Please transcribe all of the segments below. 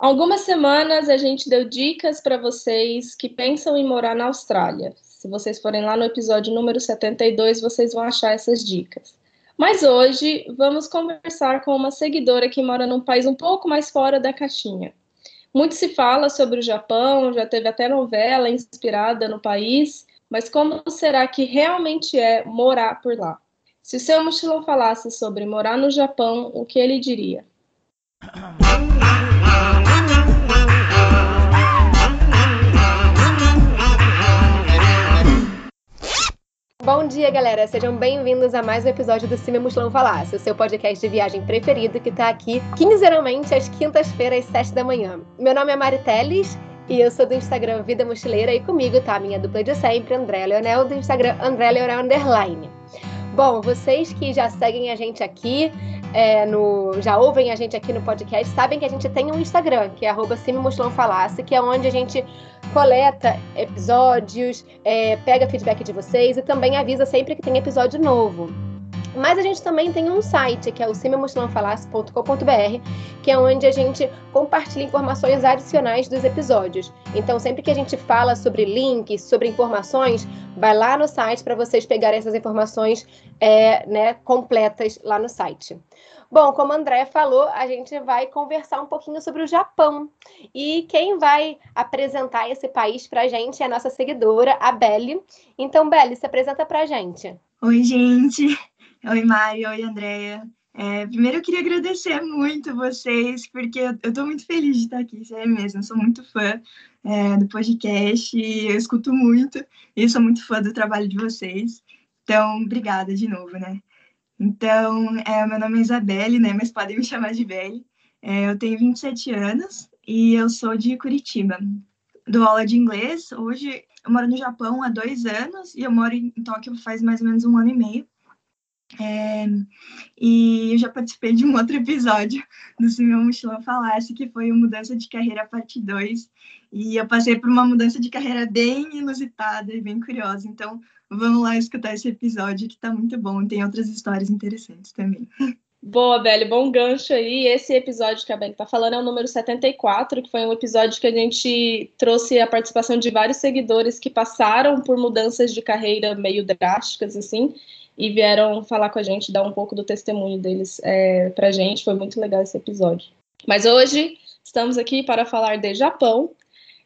Algumas semanas a gente deu dicas para vocês que pensam em morar na Austrália. Se vocês forem lá no episódio número 72, vocês vão achar essas dicas. Mas hoje vamos conversar com uma seguidora que mora num país um pouco mais fora da caixinha. Muito se fala sobre o Japão, já teve até novela inspirada no país, mas como será que realmente é morar por lá? Se o seu mochilão falasse sobre morar no Japão, o que ele diria? Bom dia, galera! Sejam bem-vindos a mais um episódio do Cime Mochilão Falasse, o seu podcast de viagem preferido que tá aqui quinzenalmente às quintas-feiras, sete da manhã. Meu nome é Mari Teles e eu sou do Instagram Vida Mochileira e comigo tá a minha dupla de sempre, André Leonel, do Instagram André Leonel Underline. Bom, vocês que já seguem a gente aqui, é, no, já ouvem a gente aqui no podcast, sabem que a gente tem um Instagram, que é arroba que é onde a gente coleta episódios, é, pega feedback de vocês e também avisa sempre que tem episódio novo. Mas a gente também tem um site, que é o cimemochilãofalasse.com.br, que é onde a gente compartilha informações adicionais dos episódios. Então, sempre que a gente fala sobre links, sobre informações, vai lá no site para vocês pegarem essas informações é, né, completas lá no site. Bom, como a André falou, a gente vai conversar um pouquinho sobre o Japão. E quem vai apresentar esse país para a gente é a nossa seguidora, a Belle. Então, Belle, se apresenta para a gente. Oi, gente. Oi, Mari. Oi, Andréia. É, primeiro, eu queria agradecer muito vocês, porque eu estou muito feliz de estar aqui, sério mesmo. Eu sou muito fã é, do podcast, eu escuto muito e sou muito fã do trabalho de vocês. Então, obrigada de novo, né? Então, é, meu nome é Isabelle, né? Mas podem me chamar de Belle. É, eu tenho 27 anos e eu sou de Curitiba. Dou aula de inglês. Hoje eu moro no Japão há dois anos e eu moro em Tóquio faz mais ou menos um ano e meio. É, e eu já participei de um outro episódio do Se Meu Mochilão Falasse, que foi o Mudança de Carreira Parte 2. E eu passei por uma mudança de carreira bem inusitada e bem curiosa. Então, vamos lá escutar esse episódio que tá muito bom. Tem outras histórias interessantes também. Boa, Belle, bom gancho aí. Esse episódio que a Belle tá falando é o número 74, que foi um episódio que a gente trouxe a participação de vários seguidores que passaram por mudanças de carreira meio drásticas, assim, e vieram falar com a gente, dar um pouco do testemunho deles é, pra gente. Foi muito legal esse episódio. Mas hoje estamos aqui para falar de Japão.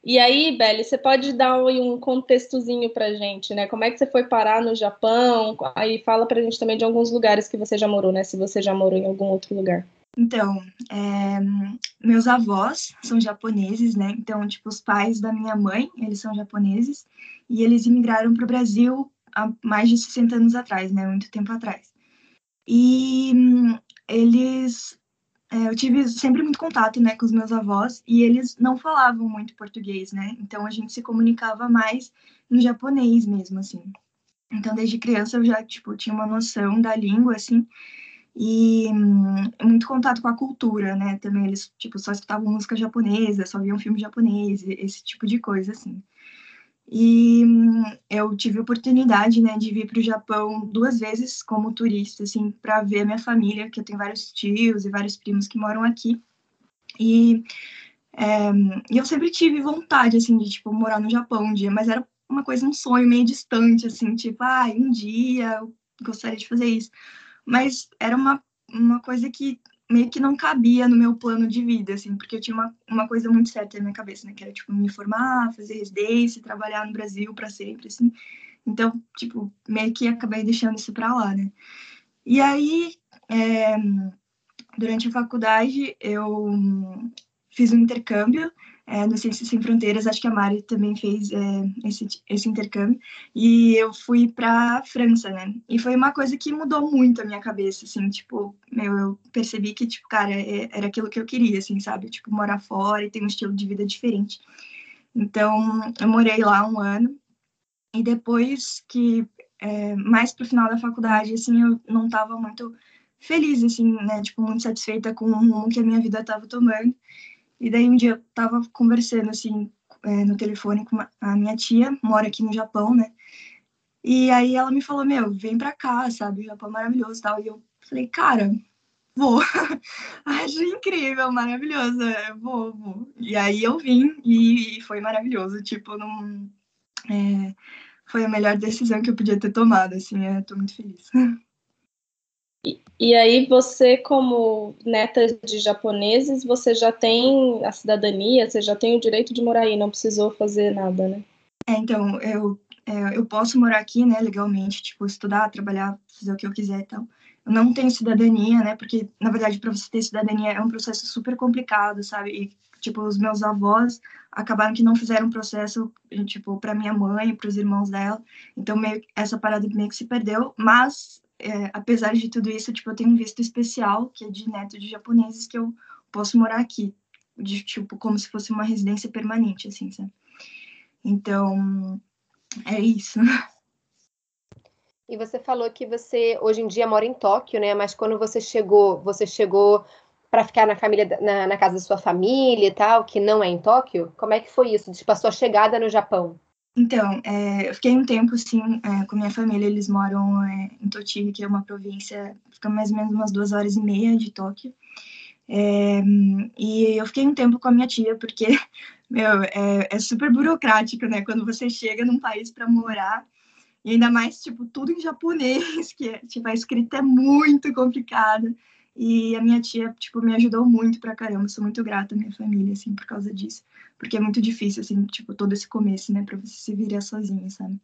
E aí, Belle, você pode dar um contextozinho pra gente, né? Como é que você foi parar no Japão? Aí fala pra gente também de alguns lugares que você já morou, né? Se você já morou em algum outro lugar. Então, é, meus avós são japoneses, né? Então, tipo, os pais da minha mãe, eles são japoneses. E eles imigraram para o Brasil há mais de 60 anos atrás, né? Muito tempo atrás. E hum, eles. É, eu tive sempre muito contato, né, com os meus avós, e eles não falavam muito português, né? Então a gente se comunicava mais em japonês mesmo, assim. Então, desde criança eu já, tipo, tinha uma noção da língua, assim, e hum, muito contato com a cultura, né? Também eles, tipo, só escutavam música japonesa, só viam filme japonês, esse tipo de coisa, assim. E hum, eu tive a oportunidade, né, de vir para o Japão duas vezes como turista, assim, para ver a minha família, que eu tenho vários tios e vários primos que moram aqui. E, é, eu sempre tive vontade, assim, de, tipo, morar no Japão um dia, mas era uma coisa, um sonho meio distante, assim, tipo, ah, um dia eu gostaria de fazer isso. Mas era uma, uma coisa que meio que não cabia no meu plano de vida, assim, porque eu tinha uma, uma coisa muito certa na minha cabeça, né, que era, tipo, me formar, fazer residência, trabalhar no Brasil para sempre, assim. Então, tipo, meio que acabei deixando isso para lá, né. E aí, é, durante a faculdade, eu fiz um intercâmbio é, no Ciências Sem Fronteiras, acho que a Mari também fez é, esse, esse intercâmbio, e eu fui para França, né? E foi uma coisa que mudou muito a minha cabeça, assim, tipo, meu, eu percebi que, tipo, cara, é, era aquilo que eu queria, assim, sabe? Tipo, morar fora e ter um estilo de vida diferente. Então, eu morei lá um ano, e depois que, é, mais pro final da faculdade, assim, eu não estava muito feliz, assim, né? Tipo, muito satisfeita com o rumo que a minha vida estava tomando. E daí um dia eu tava conversando assim é, no telefone com a minha tia, mora aqui no Japão, né? E aí ela me falou, meu, vem pra cá, sabe? O Japão é maravilhoso e tal. E eu falei, cara, vou. Acho incrível, maravilhoso. Vou, vou. E aí eu vim e foi maravilhoso. Tipo, não. É, foi a melhor decisão que eu podia ter tomado, assim, eu tô muito feliz. E, aí você, como neta de japoneses, você já tem a cidadania, você já tem o direito de morar aí, não precisou fazer nada, né? É, então, eu, é, eu posso morar aqui, né, legalmente, tipo, estudar, trabalhar, fazer o que eu quiser e tal não tenho cidadania, né? Porque, na verdade, para você ter cidadania é um processo super complicado, sabe? E, tipo, os meus avós acabaram que não fizeram processo, tipo, para minha mãe, para os irmãos dela. Então, meio, essa parada meio que se perdeu. Mas, é, apesar de tudo isso, tipo, eu tenho um visto especial, que é de neto de japoneses, que eu posso morar aqui. De, tipo, como se fosse uma residência permanente, assim, sabe? Então, é isso. E você falou que você hoje em dia mora em Tóquio, né? Mas quando você chegou, você chegou para ficar na família, na, na, casa da sua família e tal, que não é em Tóquio? Como é que foi isso? Tipo, a sua chegada no Japão? Então, é, eu fiquei um tempo, sim, é, com minha família. Eles moram é, em Totihi, que é uma província, fica mais ou menos umas duas horas e meia de Tóquio. É, e eu fiquei um tempo com a minha tia, porque, meu, é, é super burocrático, né? Quando você chega num país para morar, e ainda mais, tipo, tudo em japonês, que tipo, a escrita é muito complicada. E a minha tia, tipo, me ajudou muito pra caramba. Sou muito grata à minha família, assim, por causa disso. Porque é muito difícil, assim, tipo, todo esse começo, né, pra você se virar sozinha, sabe?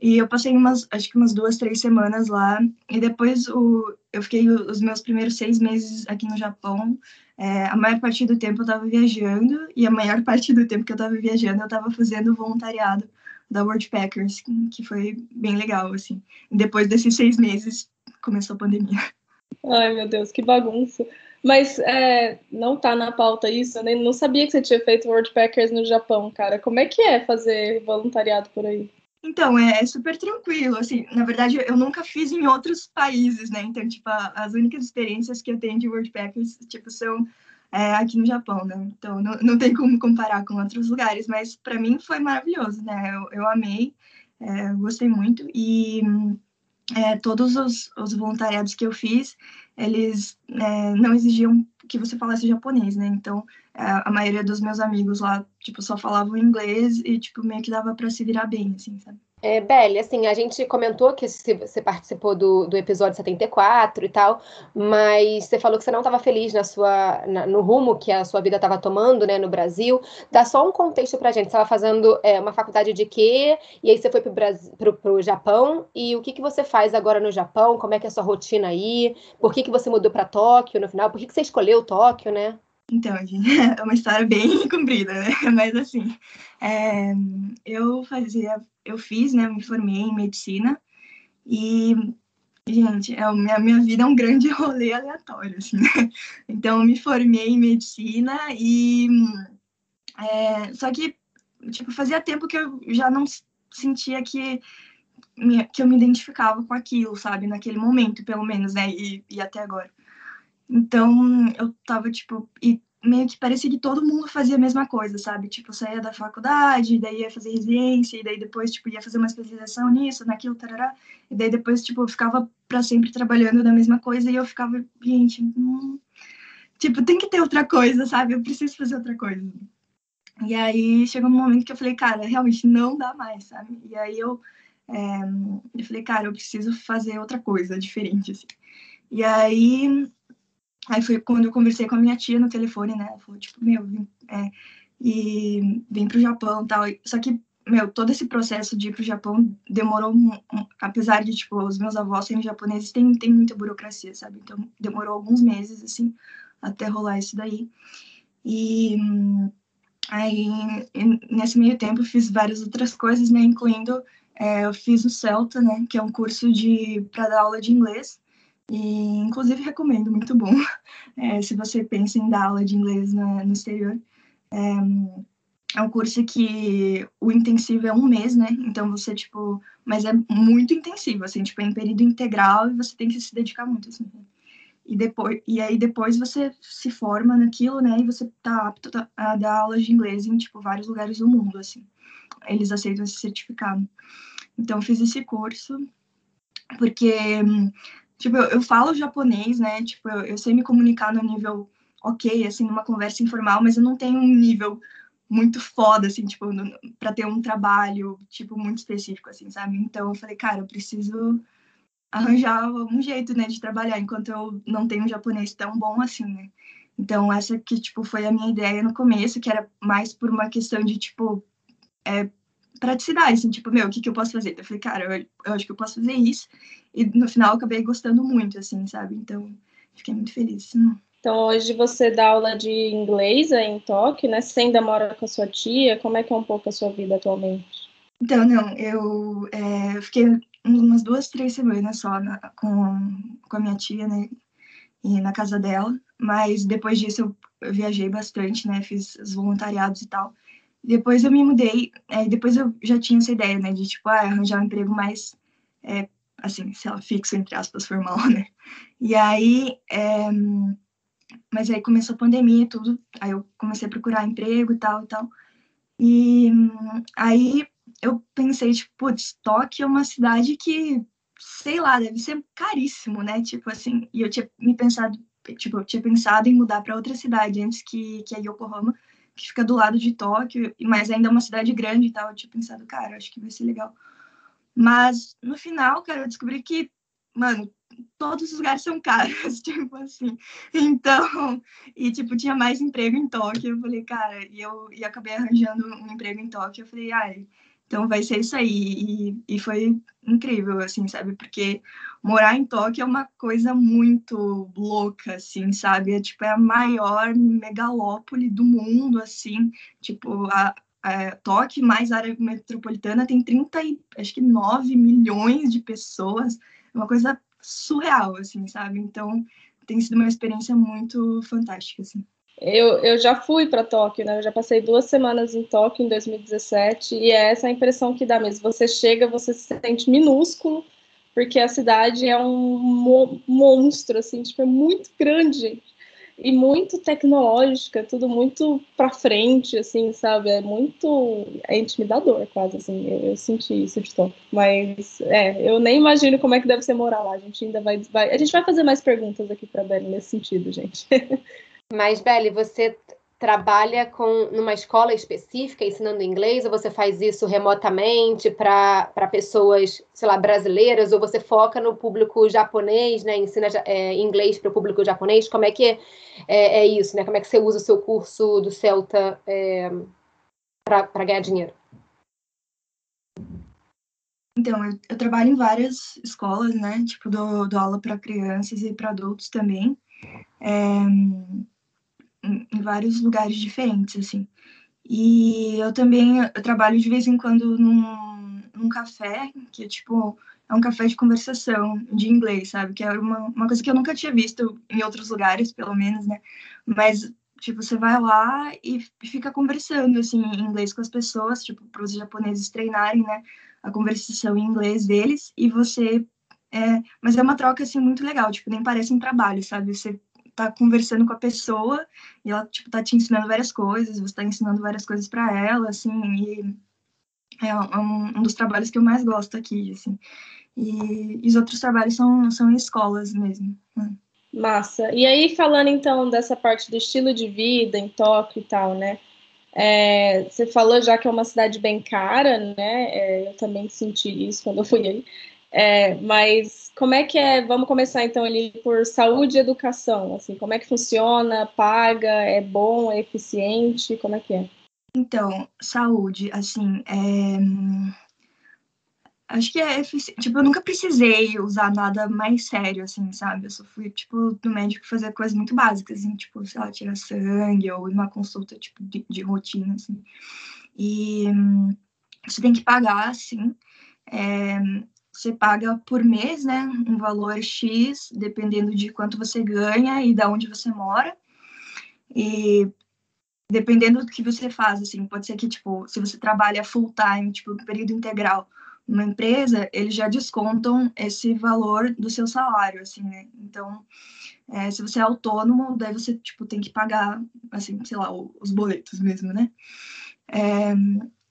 E eu passei umas, acho que umas duas, três semanas lá. E depois o, eu fiquei os meus primeiros seis meses aqui no Japão. É, a maior parte do tempo eu tava viajando. E a maior parte do tempo que eu tava viajando, eu tava fazendo voluntariado da Worldpackers, que foi bem legal, assim. Depois desses seis meses, começou a pandemia. Ai, meu Deus, que bagunça. Mas é, não tá na pauta isso, eu nem não sabia que você tinha feito Worldpackers no Japão, cara. Como é que é fazer voluntariado por aí? Então, é, é super tranquilo, assim, na verdade eu nunca fiz em outros países, né, então, tipo, as únicas experiências que eu tenho de Worldpackers, tipo, são é, aqui no Japão, né? Então não, não tem como comparar com outros lugares, mas para mim foi maravilhoso, né? Eu, eu amei, é, gostei muito e é, todos os, os, voluntariados que eu fiz, eles é, não exigiam que você falasse japonês, né? Então a maioria dos meus amigos lá, tipo, só falavam inglês e tipo meio que dava para se virar bem, assim, sabe? É, Belle, assim, a gente comentou que você participou do, do episódio 74 e tal, mas você falou que você não estava feliz na sua, na, no rumo que a sua vida estava tomando, né, no Brasil. Dá só um contexto pra gente. Você estava fazendo é, uma faculdade de quê? E aí você foi pro, pro, Japão. E o que, que você faz agora no Japão? Como é que é a sua rotina aí? Por que, que você mudou para Tóquio no final? Por que, que você escolheu Tóquio, né? Então, é uma história bem comprida, né? Mas assim, é, eu fazia, eu fiz, né? Me formei em medicina e, gente, é, a minha, minha vida é um grande rolê aleatório, assim, né? Então, eu me formei em medicina e é, só que, tipo, fazia tempo que eu já não sentia que que eu me identificava com aquilo, sabe? Naquele momento, pelo menos, né? E, e até agora. Então, eu tava, tipo, e meio que parecia que todo mundo fazia a mesma coisa, sabe? Tipo, saía da faculdade, daí ia fazer residência, e daí depois, tipo, ia fazer uma especialização nisso, naquilo, tarará. E daí depois, tipo, eu ficava para sempre trabalhando na mesma coisa, e eu ficava, gente, hum... tipo, tem que ter outra coisa, sabe? Eu preciso fazer outra coisa. E aí chegou um momento que eu falei, cara, realmente não dá mais, sabe? E aí eu, é, eu falei, cara, eu preciso fazer outra coisa diferente, assim. E aí Aí foi quando eu conversei com a minha tia no telefone, né? Ela falou, tipo, meu, vim, é, e vim pro Japão tal. Só que, meu, todo esse processo de ir pro Japão demorou, um, um, apesar de, tipo, os meus avós serem japoneses, tem, tem muita burocracia, sabe? Então, demorou alguns meses, assim, até rolar isso daí. E aí, nesse meio tempo, fiz várias outras coisas, né? Incluindo, é, eu fiz o CELTA, né? Que é um curso de para dar aula de inglês. E, inclusive, recomendo, muito bom. É, se você pensa em dar aula de inglês no, exterior. É, é um curso que o intensivo é um mês, né? Então você, tipo, mas é muito intensivo, assim, tipo, é em período integral e você tem que se dedicar muito, assim. E depois, e aí depois você se forma naquilo, né? E você tá apto a dar aulas de inglês em, tipo, vários lugares do mundo, assim. Eles aceitam esse certificado. Então, fiz esse curso porque tipo, eu, eu falo japonês, né? Tipo, eu, eu sei me comunicar no nível ok, assim, numa conversa informal, mas eu não tenho um nível muito foda, assim, tipo, para ter um trabalho, tipo, muito específico, assim, sabe? Então eu falei, cara, eu preciso arranjar um jeito, né, de trabalhar, enquanto eu não tenho um japonês tão bom assim, né? Então essa que, tipo, foi a minha ideia no começo, que era mais por uma questão de, tipo, é, praticidade, assim, tipo, meu, o que que eu posso fazer? Eu falei, cara, eu, eu acho que eu posso fazer isso, e no final eu acabei gostando muito, assim, sabe? Então, fiquei muito feliz. Assim. Então, hoje você dá aula de inglês aí em Tóquio, né? Você ainda mora com a sua tia? Como é que é um pouco a sua vida atualmente? Então, não, eu é, fiquei umas duas, três semanas só na, com, com a minha tia, né? E na casa dela. Mas depois disso eu, eu viajei bastante, né? Fiz os voluntariados e tal. Depois eu me mudei, é, depois eu já tinha essa ideia, né? De, tipo, ah, arranjar um emprego mais, é, assim, sei lá, fixo, entre aspas, formal, né? E aí... É, mas aí começou a pandemia e tudo, aí eu comecei a procurar emprego e tal e tal. E aí eu pensei, tipo, putz, Tóquio é uma cidade que, sei lá, deve ser caríssimo, né? Tipo assim, e eu tinha me pensado, tipo, eu tinha pensado em mudar para outra cidade antes que, que é Yokohama, que fica do lado de Tóquio, mas ainda é uma cidade grande e tal. Eu tinha pensado, cara, acho que vai ser legal. Mas no final, cara, eu descobri que, mano, todos os lugares são caros, tipo assim. Então, e tipo, tinha mais emprego em Tóquio. Eu falei, cara, e eu e acabei arranjando um emprego em Tóquio. Eu falei, ai, então vai ser isso aí. E, e foi incrível, assim, sabe? Porque morar em Tóquio é uma coisa muito louca, assim, sabe? É tipo, é a maior megalópole do mundo, assim. Tipo, a, a Tóquio mais área metropolitana tem 30 e, acho que 9 milhões de pessoas. É uma coisa surreal, assim, sabe? Então, tem sido uma experiência muito fantástica, assim. Eu, eu já fui para Tóquio, né? Eu já passei duas semanas em Tóquio em 2017 e é essa a impressão que dá mesmo. Você chega, você se sente minúsculo, porque a cidade é um mo monstro, assim, tipo, é muito grande, e muito tecnológica, tudo muito para frente, assim, sabe? É muito é intimidador, quase assim. Eu, eu, senti isso de tom. Mas é, eu nem imagino como é que deve ser morar lá. A gente ainda vai, vai a gente vai fazer mais perguntas aqui para Beli nesse sentido, gente. Mas Beli, você trabalha com numa escola específica ensinando inglês ou você faz isso remotamente para pessoas, sei lá, brasileiras ou você foca no público japonês, né, ensina é, inglês para o público japonês? Como é que é, é, isso, né? Como é que você usa o seu curso do Celta é, para ganhar dinheiro? Então, eu, eu, trabalho em várias escolas, né? Tipo, dou, dou aula para crianças e para adultos também. É, em vários lugares diferentes, assim. E eu também eu trabalho de vez em quando num, num café, que é tipo, é um café de conversação de inglês, sabe? Que é uma, uma coisa que eu nunca tinha visto em outros lugares, pelo menos, né? Mas, tipo, você vai lá e fica conversando, assim, em inglês com as pessoas, tipo, para os japoneses treinarem, né? A conversação em inglês deles, e você. É, mas é uma troca, assim, muito legal, tipo, nem parece um trabalho, sabe? Você tá conversando com a pessoa e ela, tipo, tá te ensinando várias coisas, você tá ensinando várias coisas para ela, assim, e é um, um, dos trabalhos que eu mais gosto aqui, assim. E, e os outros trabalhos são, são em escolas mesmo. Né? Massa. E aí, falando então dessa parte do estilo de vida em Tóquio e tal, né? É, você falou já que é uma cidade bem cara, né? É, eu também senti isso quando eu fui aí. É, mas como é que é? Vamos começar então ali por saúde e educação. Assim, como é que funciona? Paga? É bom? É eficiente? Como é que é? Então, saúde, assim, é... acho que é eficiente. Tipo, eu nunca precisei usar nada mais sério, assim, sabe? Eu só fui, tipo, no médico fazer coisas muito básicas, assim, tipo, sei lá, tirar sangue ou uma consulta, tipo, de, de rotina, assim. E você tem que pagar, assim. É, você paga por mês, né, um valor X, dependendo de quanto você ganha e da onde você mora. E dependendo do que você faz, assim, pode ser que, tipo, se você trabalha full time, tipo, período integral numa empresa, eles já descontam esse valor do seu salário, assim, né? Então, é, se você é autônomo, daí você, tipo, tem que pagar, assim, sei lá, os boletos mesmo, né? É,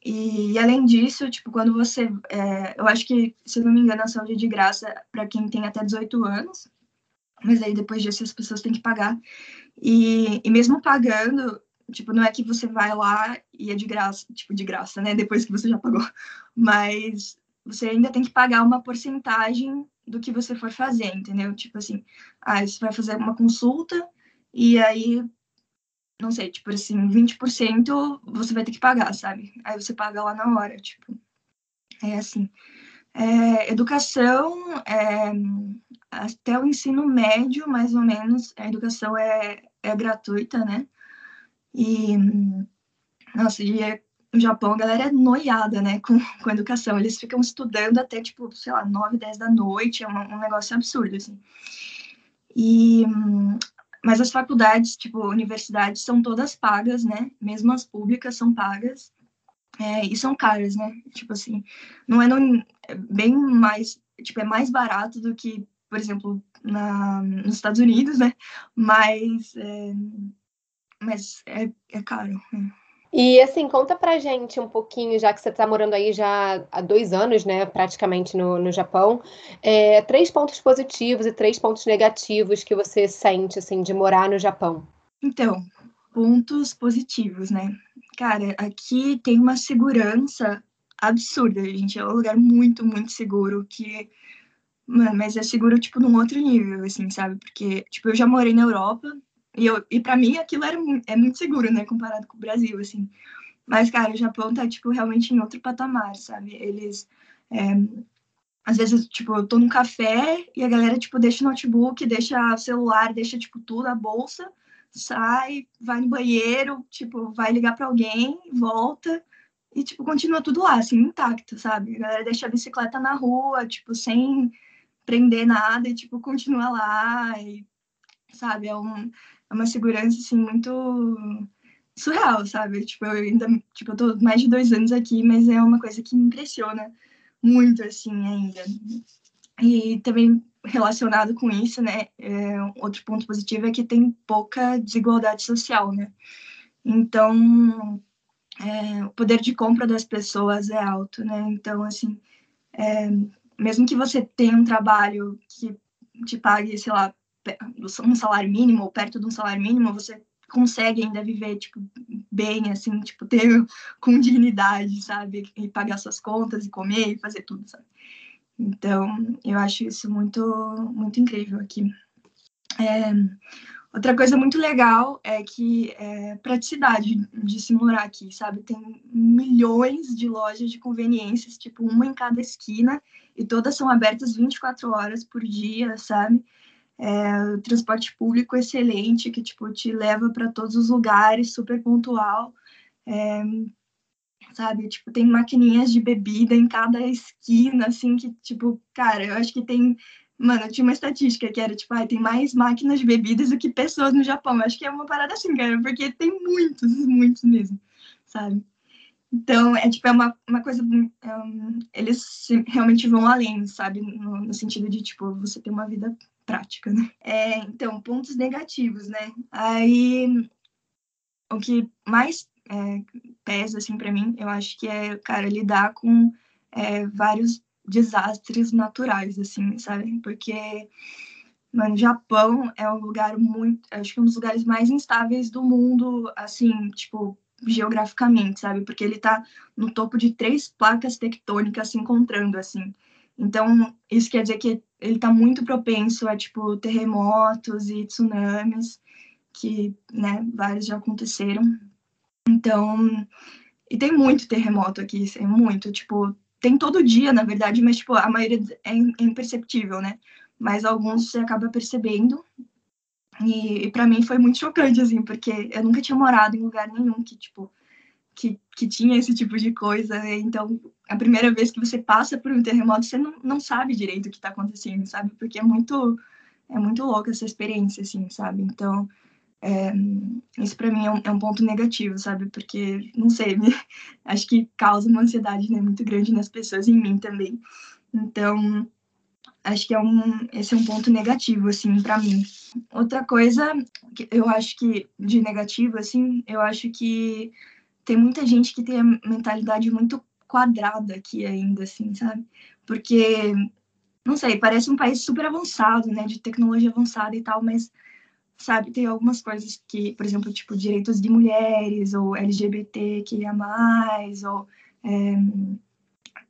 E, e, além disso, tipo, quando você. É, eu acho que, se não me engano, a saúde é de graça para quem tem até 18 anos, mas aí depois disso as pessoas têm que pagar. E, e mesmo pagando, tipo, não é que você vai lá e é de graça, tipo, de graça, né? Depois que você já pagou. Mas você ainda tem que pagar uma porcentagem do que você for fazer, entendeu? Tipo assim, ah, você vai fazer uma consulta e aí não sei, tipo assim, 20% você vai ter que pagar, sabe? Aí você paga lá na hora, tipo. É assim. É, educação, é, até o ensino médio, mais ou menos, a educação é, é gratuita, né? E, nossa, e é, no Japão a galera é noiada, né, com, com educação. Eles ficam estudando até, tipo, sei lá, 9, 10 da noite, é um, um negócio absurdo, assim. E mas as faculdades, tipo, universidades, são todas pagas, né? Mesmo as públicas são pagas. É, e são caras, né? Tipo assim, não é, no, é bem mais, tipo, é mais barato do que, por exemplo, na, nos Estados Unidos, né? Mas é, mas é, é caro. Né? E assim, conta pra gente um pouquinho, já que você está morando aí já há dois anos, né, praticamente no, no Japão, é, três pontos positivos e três pontos negativos que você sente, assim, de morar no Japão. Então, pontos positivos, né? Cara, aqui tem uma segurança absurda, gente. É um lugar muito, muito seguro, que... Mano, mas é seguro, tipo, num outro nível, assim, sabe? Porque, tipo, eu já morei na Europa, e, eu, e para mim aquilo era, é muito seguro, né, comparado com o Brasil, assim. Mas, cara, o Japão tá, tipo, realmente em outro patamar, sabe? Eles. É, às vezes, tipo, eu tô num café e a galera, tipo, deixa o notebook, deixa o celular, deixa, tipo, tudo, a bolsa, sai, vai no banheiro, tipo, vai ligar para alguém, volta e, tipo, continua tudo lá, assim, intacto, sabe? A galera deixa a bicicleta na rua, tipo, sem prender nada e, tipo, continua lá e, sabe? É um, é uma segurança, assim, muito surreal, sabe? Tipo, eu ainda, tipo, eu tô mais de dois anos aqui, mas é uma coisa que me impressiona muito, assim, ainda. E também relacionado com isso, né, é, outro ponto positivo é que tem pouca desigualdade social, né? Então, é, o poder de compra das pessoas é alto, né? Então, assim, é, mesmo que você tenha um trabalho que te pague, sei lá, um salário mínimo ou perto de um salário mínimo, você consegue ainda viver, tipo, bem, assim, tipo, ter com dignidade, sabe? E pagar suas contas e comer e fazer tudo, sabe? Então, eu acho isso muito, muito incrível aqui. É, outra coisa muito legal é que é praticidade de se morar aqui, sabe? Tem milhões de lojas de conveniências, tipo, uma em cada esquina, e todas são abertas 24 horas por dia, sabe? É, transporte público excelente, que, tipo, te leva para todos os lugares, super pontual, é, sabe? Tipo, tem maquininhas de bebida em cada esquina, assim, que, tipo, cara, eu acho que tem... Mano, tinha uma estatística que era, tipo, ah, tem mais máquinas de bebidas do que pessoas no Japão. Eu acho que é uma parada assim, cara, porque tem muitos, muitos mesmo, sabe? Então, é tipo, é uma, uma coisa. Um, eles realmente vão além, sabe? No, no, sentido de, tipo, você ter uma vida prática, né? É, então, pontos negativos, né? Aí, o que mais é, pesa, assim, para mim, eu acho que é, cara, lidar com é, vários desastres naturais, assim, sabe? Porque, mano, o Japão é um lugar muito, acho que é um dos lugares mais instáveis do mundo, assim, tipo, geograficamente, sabe? Porque ele tá no topo de três placas tectônicas se encontrando, assim. Então, isso quer dizer que ele está muito propenso a, tipo, terremotos e tsunamis, que, né, vários já aconteceram. Então, e tem muito terremoto aqui, é muito, tipo, tem todo dia, na verdade, mas, tipo, a maioria é, é imperceptível, né? Mas alguns você acaba percebendo. E, e para mim foi muito chocante, assim, porque eu nunca tinha morado em lugar nenhum que, tipo, que, que tinha esse tipo de coisa. Né? Então, a primeira vez que você passa por um terremoto, você não, não sabe direito o que está acontecendo, sabe? Porque é muito, é muito louca essa experiência, assim, sabe? Então, é, isso para mim é um, é um, ponto negativo, sabe? Porque, não sei, me, acho que causa uma ansiedade né, muito grande nas pessoas, em mim também. Então, acho que é um, esse é um ponto negativo, assim, para mim. Outra coisa que eu acho que de negativo, assim, eu acho que tem muita gente que tem a mentalidade muito quadrada aqui ainda, assim, sabe? Porque, não sei, parece um país super avançado, né, de tecnologia avançada e tal, mas, sabe, tem algumas coisas que, por exemplo, tipo, direitos de mulheres, ou LGBT que é mais, ou é,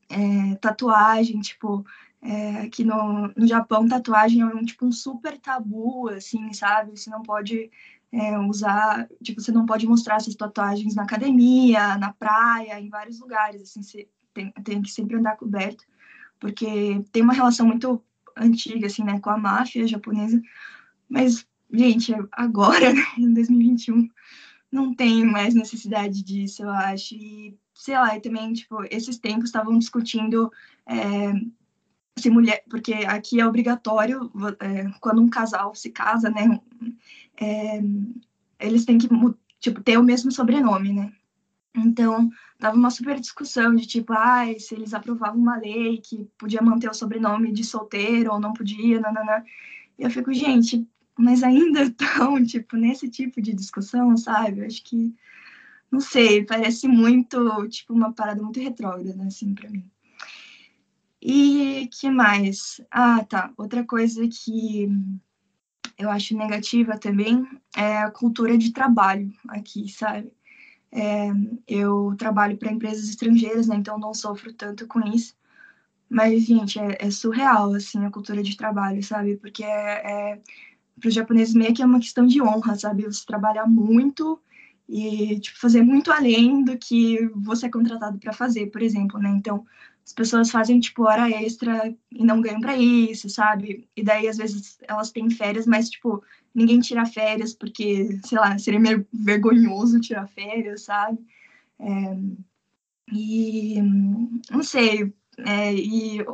é, tatuagem, tipo, é, aqui no, no Japão, tatuagem é um, tipo, um super tabu, assim, sabe? Você não pode é, usar, tipo, você não pode mostrar essas tatuagens na academia, na praia, em vários lugares, assim, você tem, tem que sempre andar coberto, porque tem uma relação muito antiga, assim, né, com a máfia japonesa, mas, gente, agora, né, em 2021, não tem mais necessidade disso, eu acho, e, sei lá, e também, tipo, esses tempos estavam discutindo é, se mulher, porque aqui é obrigatório, é, quando um casal se casa, né, é, eles têm que, tipo, ter o mesmo sobrenome, né? Então, tava uma super discussão de tipo, ai, ah, se eles aprovavam uma lei que podia manter o sobrenome de solteiro ou não podia, nananã. E eu fico, gente, mas ainda estão, tipo, nesse tipo de discussão, sabe? Eu acho que, não sei, parece muito, tipo, uma parada muito retrógrada, assim, para mim. E que mais? Ah, tá. Outra coisa que eu acho negativa também é a cultura de trabalho aqui, sabe? É, eu trabalho para empresas estrangeiras, né? Então não sofro tanto com isso. Mas, gente, é, é surreal, assim, a cultura de trabalho, sabe? Porque é, é para os japoneses meio que é uma questão de honra, sabe? Você trabalhar muito e, tipo, fazer muito além do que você é contratado para fazer, por exemplo, né? Então, as pessoas fazem, tipo, hora extra e não ganham para isso, sabe? E daí, às vezes, elas têm férias, mas, tipo, ninguém tira férias porque, sei lá, seria meio vergonhoso tirar férias, sabe? É, e, não sei, é, e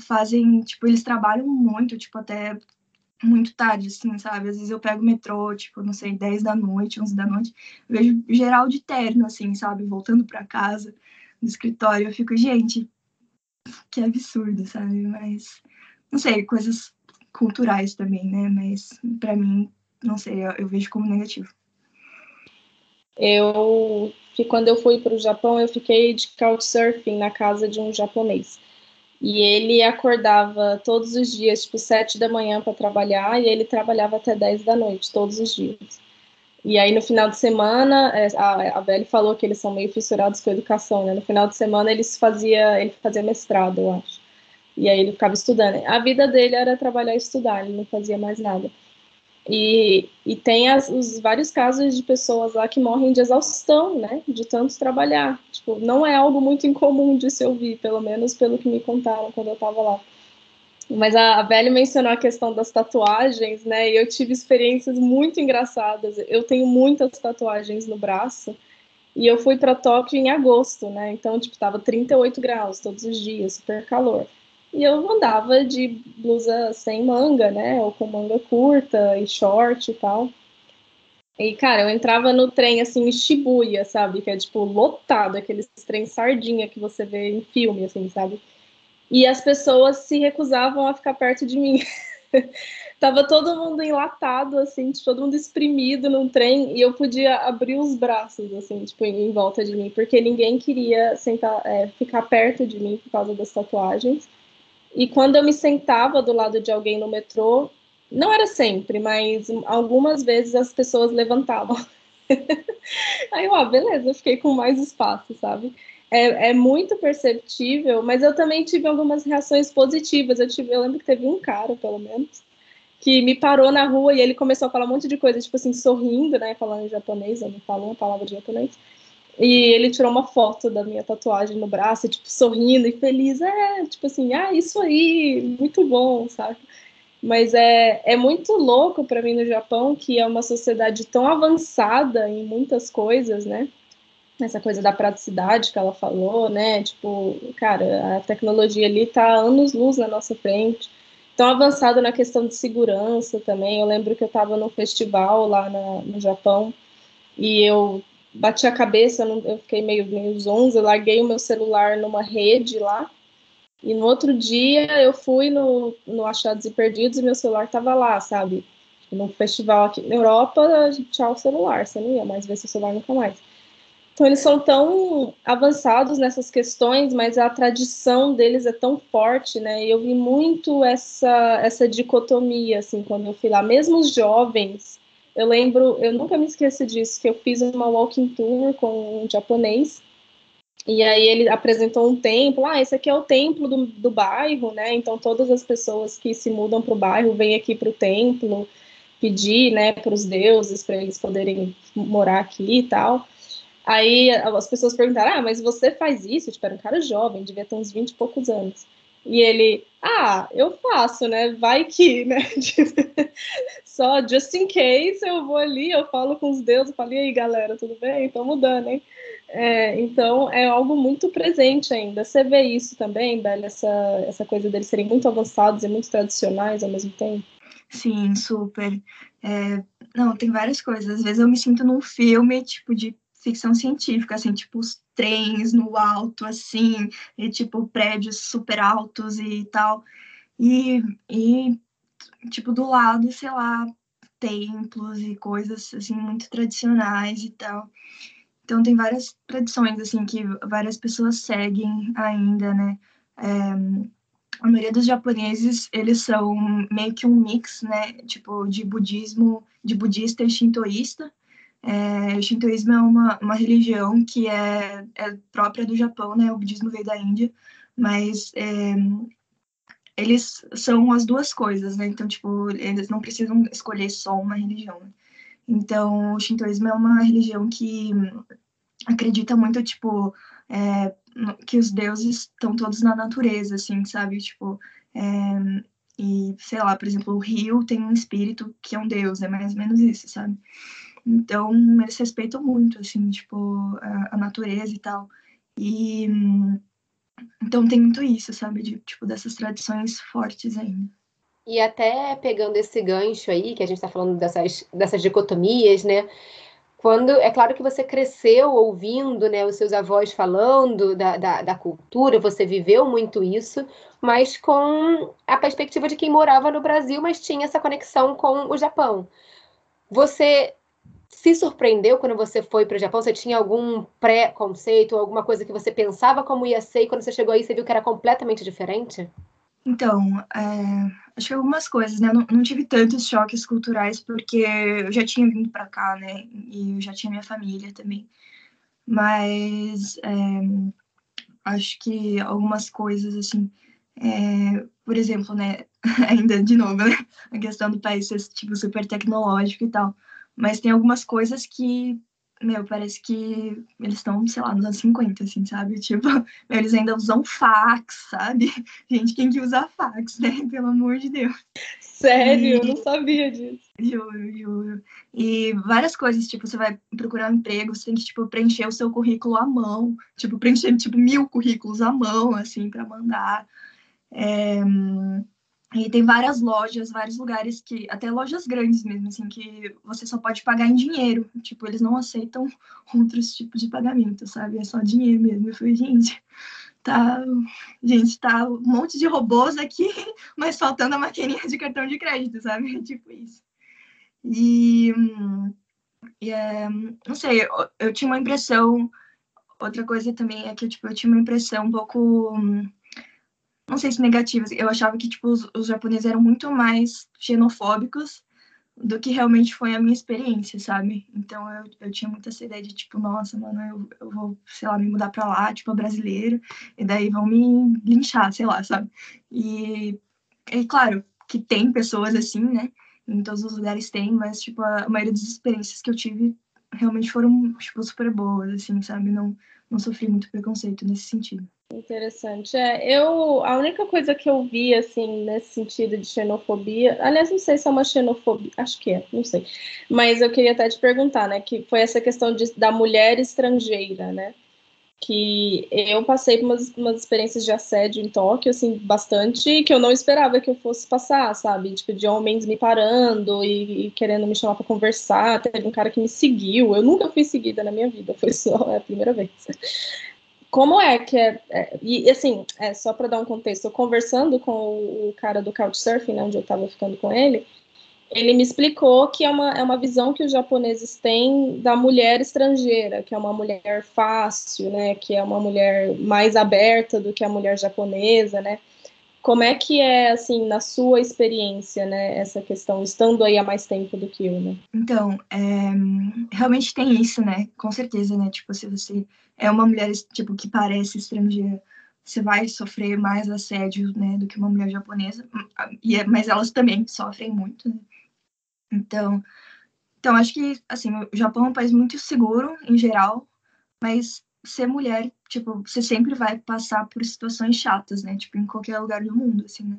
fazem, tipo, eles trabalham muito, tipo, até muito tarde, assim, sabe? Às vezes eu pego o metrô, tipo, não sei, 10 da noite, 11 da noite, vejo geral de terno, assim, sabe? Voltando para casa, no escritório, eu fico, gente, que absurdo, sabe? Mas, não sei, coisas culturais também, né? Mas, para mim, não sei, eu, eu, vejo como negativo. Eu, quando eu fui para o Japão, eu fiquei de couchsurfing na casa de um japonês. E ele acordava todos os dias, tipo, sete da manhã para trabalhar, e ele trabalhava até dez da noite, todos os dias. E aí, no final de semana, é, a, a Belle falou que eles são meio fissurados com a educação, né? No final de semana, eles fazia, ele fazia mestrado, eu acho. E aí, ele ficava estudando. A vida dele era trabalhar e estudar, ele não fazia mais nada. E, e tem as, os vários casos de pessoas lá que morrem de exaustão, né? De tanto trabalhar. Tipo, não é algo muito incomum de se ouvir, pelo menos pelo que me contaram quando eu estava lá. Mas a, Velha mencionou a questão das tatuagens, né? E eu tive experiências muito engraçadas. Eu tenho muitas tatuagens no braço. E eu fui para Tóquio em agosto, né? Então, tipo, tava 38 graus todos os dias, super calor. E eu andava de blusa sem manga, né? Ou com manga curta e short e tal. E, cara, eu entrava no trem, assim, em Shibuya, sabe? Que é, tipo, lotado, aqueles trem sardinha que você vê em filme, assim, sabe? E as pessoas se recusavam a ficar perto de mim. Tava todo mundo enlatado, assim, tipo, todo mundo exprimido num trem, e eu podia abrir os braços, assim, tipo, em, volta de mim, porque ninguém queria sentar, é, ficar perto de mim por causa das tatuagens. E quando eu me sentava do lado de alguém no metrô, não era sempre, mas algumas vezes as pessoas levantavam. Aí eu, ah, beleza, eu fiquei com mais espaço, sabe? É, é, muito perceptível, mas eu também tive algumas reações positivas. Eu, tive, eu lembro que teve um cara, pelo menos, que me parou na rua e ele começou a falar um monte de coisa, tipo assim, sorrindo, né? Falando em japonês, eu não falo uma palavra de japonês. E ele tirou uma foto da minha tatuagem no braço, tipo, sorrindo e feliz. É, tipo assim, ah, isso aí, muito bom, sabe? Mas é, é muito louco para mim no Japão, que é uma sociedade tão avançada em muitas coisas, né? Essa coisa da praticidade que ela falou, né? Tipo, cara, a tecnologia ali tá anos-luz na nossa frente. Tão avançado na questão de segurança também. Eu lembro que eu estava num festival lá na, no Japão e eu bati a cabeça, eu fiquei meio, meio zonza, larguei o meu celular numa rede lá. E no outro dia eu fui no, no Achados e Perdidos e meu celular estava lá, sabe? Num festival aqui na Europa, tchau celular, você não ia mais ver seu celular nunca mais. Então eles são tão avançados nessas questões, mas a tradição deles é tão forte, né? E eu vi muito essa essa dicotomia assim quando eu fui lá, mesmo os jovens. Eu lembro, eu nunca me esqueço disso, que eu fiz uma walking tour com um japonês. E aí ele apresentou um templo, ah, esse aqui é o templo do, do bairro, né? Então todas as pessoas que se mudam para o bairro vêm aqui para o templo pedir, né, para os deuses para eles poderem morar aqui e tal. Aí as pessoas perguntaram: Ah, mas você faz isso? Tipo, era um cara jovem, devia ter uns 20 e poucos anos. E ele, ah, eu faço, né? Vai que, né? Só just in case eu vou ali, eu falo com os deuses, falo, e aí, galera, tudo bem? Tô mudando, hein? É, então é algo muito presente ainda. Você vê isso também, Bela, essa, essa coisa deles serem muito avançados e muito tradicionais ao mesmo tempo? Sim, super. É, não, tem várias coisas. Às vezes eu me sinto num filme, tipo, de ficção científica, assim, tipo os trens no alto, assim, e tipo prédios super altos e tal. E, e tipo, do lado, sei lá, templos e coisas, assim, muito tradicionais e tal. Então, tem várias tradições, assim, que várias pessoas seguem ainda, né? É, a maioria dos japoneses, eles são meio que um mix, né? Tipo, de budismo, de budista e shintoísta. É, o shintoísmo é uma, uma religião que é, é própria do Japão, né? O budismo veio da Índia, mas é, eles são as duas coisas, né? Então, tipo, eles não precisam escolher só uma religião. Né? Então, o shintoísmo é uma religião que acredita muito, tipo, é, que os deuses estão todos na natureza, assim, sabe? Tipo, é, e, sei lá, por exemplo, o rio tem um espírito que é um deus, é mais ou menos isso, sabe? Então, eles respeitam muito, assim, tipo, a, a natureza e tal. E então tem muito isso, sabe? De, tipo, dessas tradições fortes ainda. E até pegando esse gancho aí, que a gente está falando dessas, dessas dicotomias, né? Quando é claro que você cresceu ouvindo né, os seus avós falando da, da, da, cultura, você viveu muito isso, mas com a perspectiva de quem morava no Brasil, mas tinha essa conexão com o Japão. Você se surpreendeu quando você foi para o Japão? Você tinha algum pré-conceito, alguma coisa que você pensava como ia ser e quando você chegou aí você viu que era completamente diferente? Então, é, acho que algumas coisas, né? Eu não, não, tive tantos choques culturais porque eu já tinha vindo para cá, né? E eu já tinha minha família também. Mas é, acho que algumas coisas, assim, é, por exemplo, né? Ainda de novo, né? A questão do país ser tipo super tecnológico e tal. Mas tem algumas coisas que meu, parece que eles estão, sei lá, nos anos 50, assim, sabe? Tipo, eles ainda usam fax, sabe? Gente, quem que usa fax, né? Pelo amor de Deus. Sério? E... Eu não sabia disso. Juro, juro. E várias coisas, tipo, você vai procurar um emprego, você tem que, tipo, preencher o seu currículo à mão. Tipo, preencher, tipo, mil currículos à mão, assim, para mandar. É... E tem várias lojas, vários lugares que, até lojas grandes mesmo, assim, que você só pode pagar em dinheiro. Tipo, eles não aceitam outros tipos de pagamento, sabe? É só dinheiro mesmo. Eu falei, gente, tá. Gente, tá um monte de robôs aqui, mas faltando a maquininha de cartão de crédito, sabe? tipo isso. E. e é, não sei, eu, eu tinha uma impressão. Outra coisa também é que tipo, eu tinha uma impressão um pouco não sei se negativas, eu achava que, tipo, os, os japoneses eram muito mais xenofóbicos do que realmente foi a minha experiência, sabe? Então eu, eu tinha muita essa ideia de, tipo, nossa, mano, eu, eu vou, sei lá, me mudar pra lá, tipo, a brasileira, e daí vão me linchar, sei lá, sabe? E, é claro que tem pessoas assim, né? Em todos os lugares tem, mas, tipo, a, a maioria das experiências que eu tive realmente foram, tipo, super boas, assim, sabe? Não, não sofri muito preconceito nesse sentido. Interessante. É, eu, a única coisa que eu vi, assim, nesse sentido de xenofobia, aliás, não sei se é uma xenofobia, acho que é, não sei, mas eu queria até te perguntar, né, que foi essa questão de, da mulher estrangeira, né, que eu passei por umas, umas experiências de assédio em Tóquio, assim, bastante, que eu não esperava que eu fosse passar, sabe, tipo, de homens me parando e, e querendo me chamar para conversar, teve um cara que me seguiu, eu nunca fui seguida na minha vida, foi só a primeira vez como é que é, é e assim, é, só para dar um contexto, eu conversando com o, o cara do Couchsurfing, né, onde eu estava ficando com ele, ele me explicou que é uma, é uma visão que os japoneses têm da mulher estrangeira, que é uma mulher fácil, né, que é uma mulher mais aberta do que a mulher japonesa, né, como é que é, assim, na sua experiência, né, essa questão, estando aí há mais tempo do que eu, né? Então, é, realmente tem isso, né, com certeza, né, tipo, se você é uma mulher, tipo, que parece estrangeira, você vai sofrer mais assédio, né, do que uma mulher japonesa, e é, mas elas também sofrem muito, né? Então, então acho que, assim, o Japão é um país muito seguro, em geral, mas ser mulher, tipo, você sempre vai passar por situações chatas, né? Tipo, em qualquer lugar do mundo, assim, né?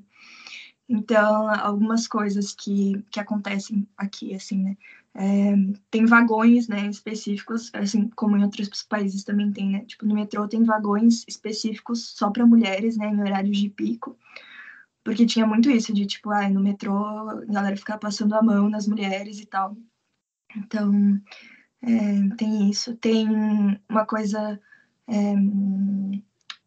Então, algumas coisas que, que acontecem aqui, assim, né? É, tem vagões, né, específicos, assim como em outros países também tem, né? Tipo, no metrô tem vagões específicos só para mulheres, né, em horários de pico. Porque tinha muito isso de, tipo, ah, no metrô a galera ficar passando a mão nas mulheres e tal. Então, é, tem isso. Tem uma coisa. É,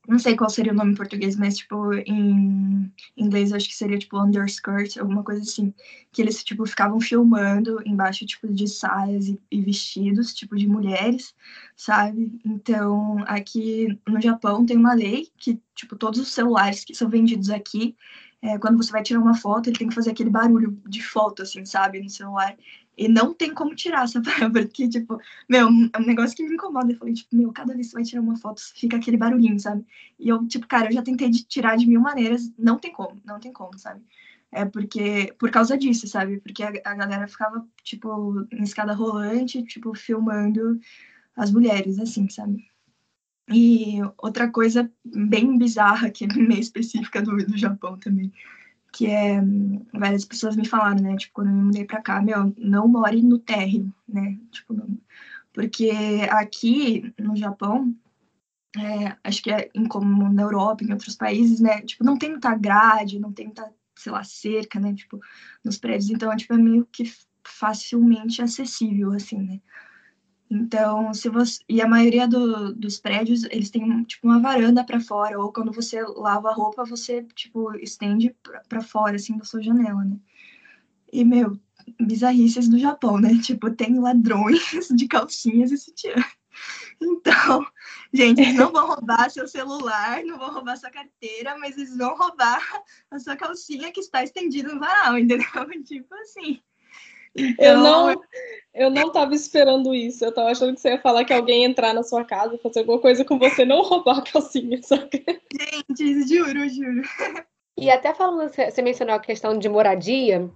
não sei qual seria o nome em português, mas, tipo, em inglês acho que seria, tipo, underskirt, alguma coisa assim. Que eles, tipo, ficavam filmando embaixo, tipo, de saias e, e vestidos, tipo, de mulheres, sabe? Então, aqui no Japão tem uma lei que, tipo, todos os celulares que são vendidos aqui, é, quando você vai tirar uma foto, ele tem que fazer aquele barulho de foto, assim, sabe, no celular. E não tem como tirar essa palavra, porque, tipo, meu, é um negócio que me incomoda. Eu falei, tipo, meu, cada vez que você vai tirar uma foto, fica aquele barulhinho, sabe? E eu, tipo, cara, eu já tentei de tirar de mil maneiras, não tem como, não tem como, sabe? É porque, por causa disso, sabe? Porque a, a galera ficava, tipo, em escada rolante, tipo, filmando as mulheres, assim, sabe? E outra coisa bem bizarra, que é meio específica do, do Japão também, que é várias pessoas me falaram, né? Tipo, quando eu me mudei pra cá, meu, não more no térreo, né? Tipo, não, porque aqui no Japão, é, acho que é como na Europa, em outros países, né? Tipo, não tem muita grade, não tem muita, sei lá, cerca, né? Tipo, nos prédios. Então, tipo, é meio que facilmente acessível, assim, né? Então, se você e a maioria do, dos prédios eles têm tipo uma varanda para fora ou quando você lava a roupa você tipo estende para fora assim da sua janela, né? E meu bizarrices do Japão, né? Tipo tem ladrões de calcinhas e sutiã. Então, gente, eles não vão roubar seu celular, não vão roubar sua carteira, mas eles vão roubar a sua calcinha que está estendida no varal, entendeu? Tipo assim. Então... Eu não, eu não tava esperando isso. Eu tava achando que você ia falar que alguém entrar na sua casa, fazer alguma coisa com você, não roubar a calcinha, sabe? Gente, juro, juro. E até falando, você mencionou a questão de moradia,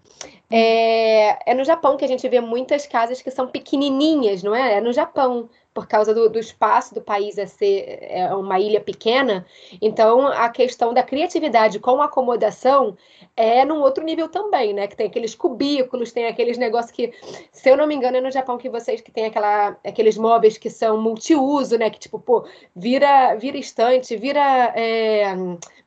é, é no Japão que a gente vê muitas casas que são pequenininhas, não é? É no Japão por causa do, do, espaço do país é ser é uma ilha pequena, então a questão da criatividade com acomodação é num outro nível também, né? Que tem aqueles cubículos, tem aqueles negócios que, se eu não me engano, é no Japão que vocês que tem aquela, aqueles móveis que são multiuso, né? Que tipo, pô, vira, vira estante, vira é,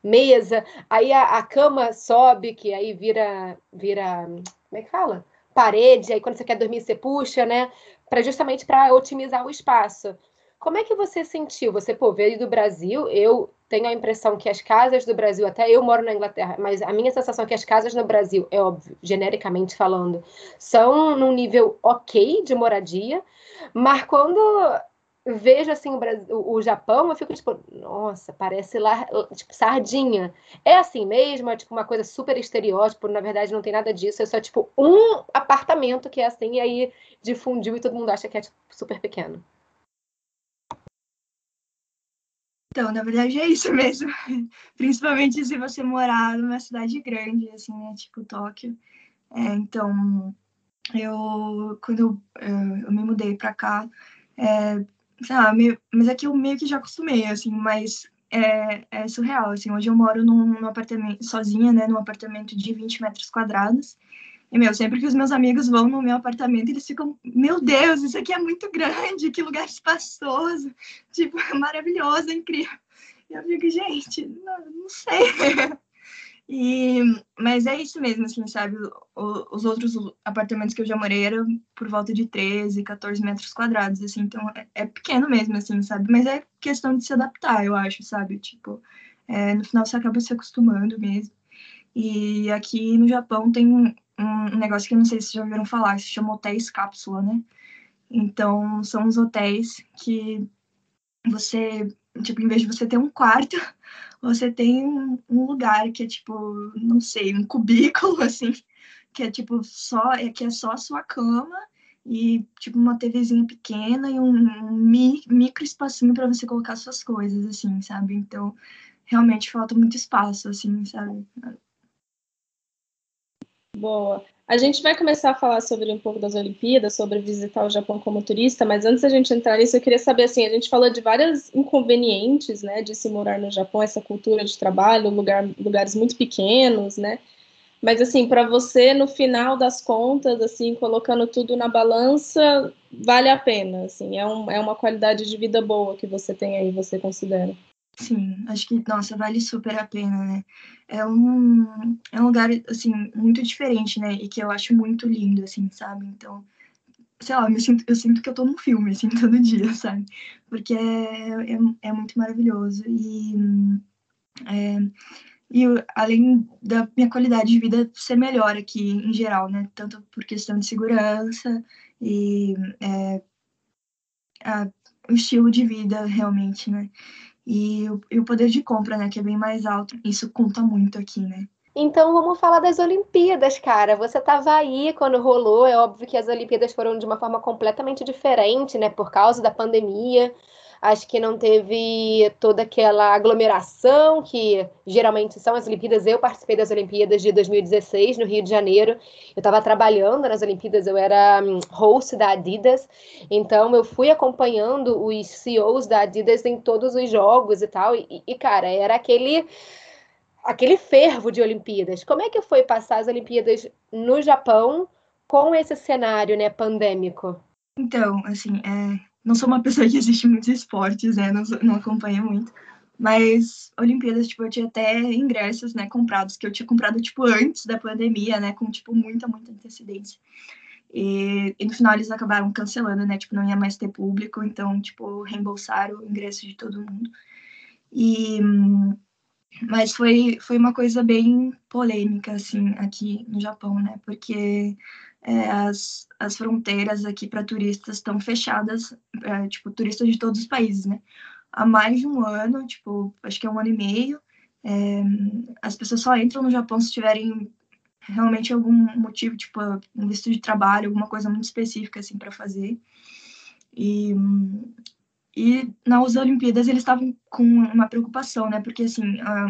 mesa, aí a, a cama sobe, que aí vira, vira, como é que fala? Parede, aí quando você quer dormir, você puxa, né? Para justamente para otimizar o espaço. Como é que você sentiu? Você pô, veio do Brasil, eu tenho a impressão que as casas do Brasil, até eu moro na Inglaterra, mas a minha sensação é que as casas no Brasil, é óbvio, genericamente falando, são num nível ok de moradia, mas quando vejo assim o, Brasil, o, Japão, eu fico tipo, nossa, parece lá, tipo, sardinha. É assim mesmo, é tipo uma coisa super estereótipo, na verdade não tem nada disso, é só tipo um apartamento que é assim, e aí difundiu e todo mundo acha que é tipo, super pequeno. Então, na verdade é isso mesmo. Principalmente se você morar numa cidade grande, assim, né? Tipo Tóquio. É, então, eu, quando eu, eu me mudei para cá, é, meio, mas é que eu meio que já acostumei, assim, mas é, é surreal, assim, hoje eu moro num, num, apartamento, sozinha, né, num apartamento de 20 metros quadrados, e, meu, sempre que os meus amigos vão no meu apartamento, eles ficam, meu Deus, isso aqui é muito grande, que lugar espaçoso, tipo, maravilhoso, incrível. E eu fico, gente, não, não sei. E, mas é isso mesmo, assim, sabe? O, os outros apartamentos que eu já morei eram por volta de 13, 14 metros quadrados, assim, então é, é pequeno mesmo, assim, sabe? Mas é questão de se adaptar, eu acho, sabe? Tipo, é, no final você acaba se acostumando mesmo. E aqui no Japão tem um negócio que eu não sei se vocês já ouviram falar, se chama hotéis cápsula, né? Então, são os hotéis que você, tipo, em vez de você ter um quarto, você tem um, lugar que é tipo, não sei, um cubículo, assim, que é tipo só, é que é só a sua cama e tipo uma TVzinha pequena e um, um mi, micro espacinho para você colocar suas coisas, assim, sabe? Então, realmente falta muito espaço, assim, sabe? Boa. A gente vai começar a falar sobre um pouco das Olimpíadas, sobre visitar o Japão como turista, mas antes da gente entrar nisso, eu queria saber assim, a gente falou de vários inconvenientes, né, de se morar no Japão, essa cultura de trabalho, lugar, lugares muito pequenos, né? Mas assim, para você, no final das contas, assim, colocando tudo na balança, vale a pena, assim, é, um, é uma qualidade de vida boa que você tem aí, você considera? Sim, acho que, nossa, vale super a pena, né? É um, é um lugar, assim, muito diferente, né? E que eu acho muito lindo, assim, sabe? Então, sei lá, eu, sinto, eu sinto que eu tô num filme, assim, todo dia, sabe? Porque é, é, é muito maravilhoso. E é, e além da minha qualidade de vida ser melhor aqui em geral, né? Tanto por questão de segurança e é, a, o estilo de vida realmente, né? E o, e o poder de compra, né? Que é bem mais alto. Isso conta muito aqui, né? Então vamos falar das Olimpíadas, cara. Você estava aí quando rolou. É óbvio que as Olimpíadas foram de uma forma completamente diferente, né? Por causa da pandemia acho que não teve toda aquela aglomeração que geralmente são as Olimpíadas. Eu participei das Olimpíadas de 2016 no Rio de Janeiro. Eu estava trabalhando nas Olimpíadas, eu era hum, host da Adidas, então eu fui acompanhando os CEOs da Adidas em todos os jogos e tal. E, e cara, era aquele aquele fervo de Olimpíadas. Como é que foi passar as Olimpíadas no Japão com esse cenário, né, pandêmico? Então, assim, é, não sou uma pessoa que assiste muitos esportes, né? Não, não acompanho muito. Mas Olimpíadas, tipo, eu tinha até ingressos, né, comprados, que eu tinha comprado, tipo, antes da pandemia, né, com, tipo, muita, muita antecedência. E, e no final eles acabaram cancelando, né, tipo, não ia mais ter público, então, tipo, reembolsaram o ingresso de todo mundo. E, mas foi, foi uma coisa bem polêmica, assim, aqui no Japão, né, porque é, as, as fronteiras aqui para turistas estão fechadas, é, tipo, turistas de todos os países, né? Há mais de um ano, tipo, acho que é um ano e meio, é, as pessoas só entram no Japão se tiverem realmente algum motivo, tipo, um visto de trabalho, alguma coisa muito específica, assim, para fazer. E, e nas Olimpíadas eles estavam com uma preocupação, né? Porque, assim, a,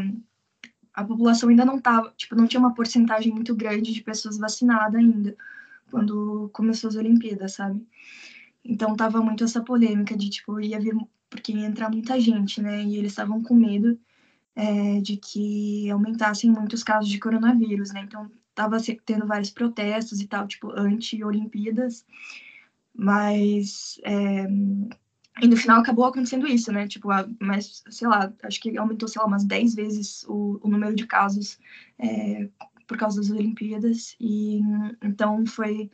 a população ainda não tava, tipo, não tinha uma porcentagem muito grande de pessoas vacinadas ainda quando começou as Olimpíadas, sabe? Então tava muito essa polêmica de tipo ia vir porque ia entrar muita gente, né? E eles estavam com medo é, de que aumentassem muitos casos de coronavírus, né? Então tava tendo vários protestos e tal, tipo anti-Olimpíadas, mas é, e no final acabou acontecendo isso, né? Tipo, mas, sei lá, acho que aumentou, sei lá, umas 10 vezes o, o número de casos é, por causa das Olimpíadas e então foi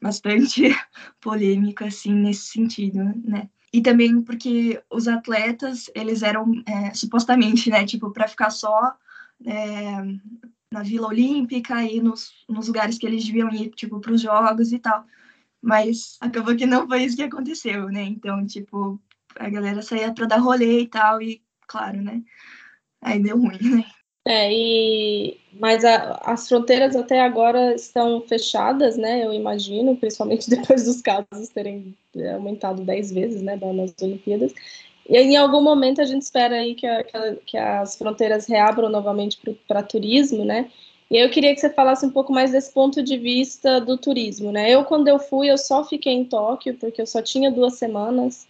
bastante polêmico assim nesse sentido, né? E também porque os atletas eles eram é, supostamente, né, tipo para ficar só é, na Vila Olímpica e nos, nos lugares que eles deviam ir, tipo para os jogos e tal. Mas acabou que não foi isso que aconteceu, né? Então, tipo, a galera saía para dar rolê e tal e claro, né? Aí deu ruim, né? É, e, mas a, as fronteiras até agora estão fechadas, né? Eu imagino, principalmente depois dos casos terem é, aumentado 10 vezes, né, nas Olimpíadas. E em algum momento a gente espera aí que, a, que as fronteiras reabram novamente para turismo, né? E eu queria que você falasse um pouco mais desse ponto de vista do turismo, né? Eu, quando eu fui, eu só fiquei em Tóquio, porque eu só tinha duas semanas,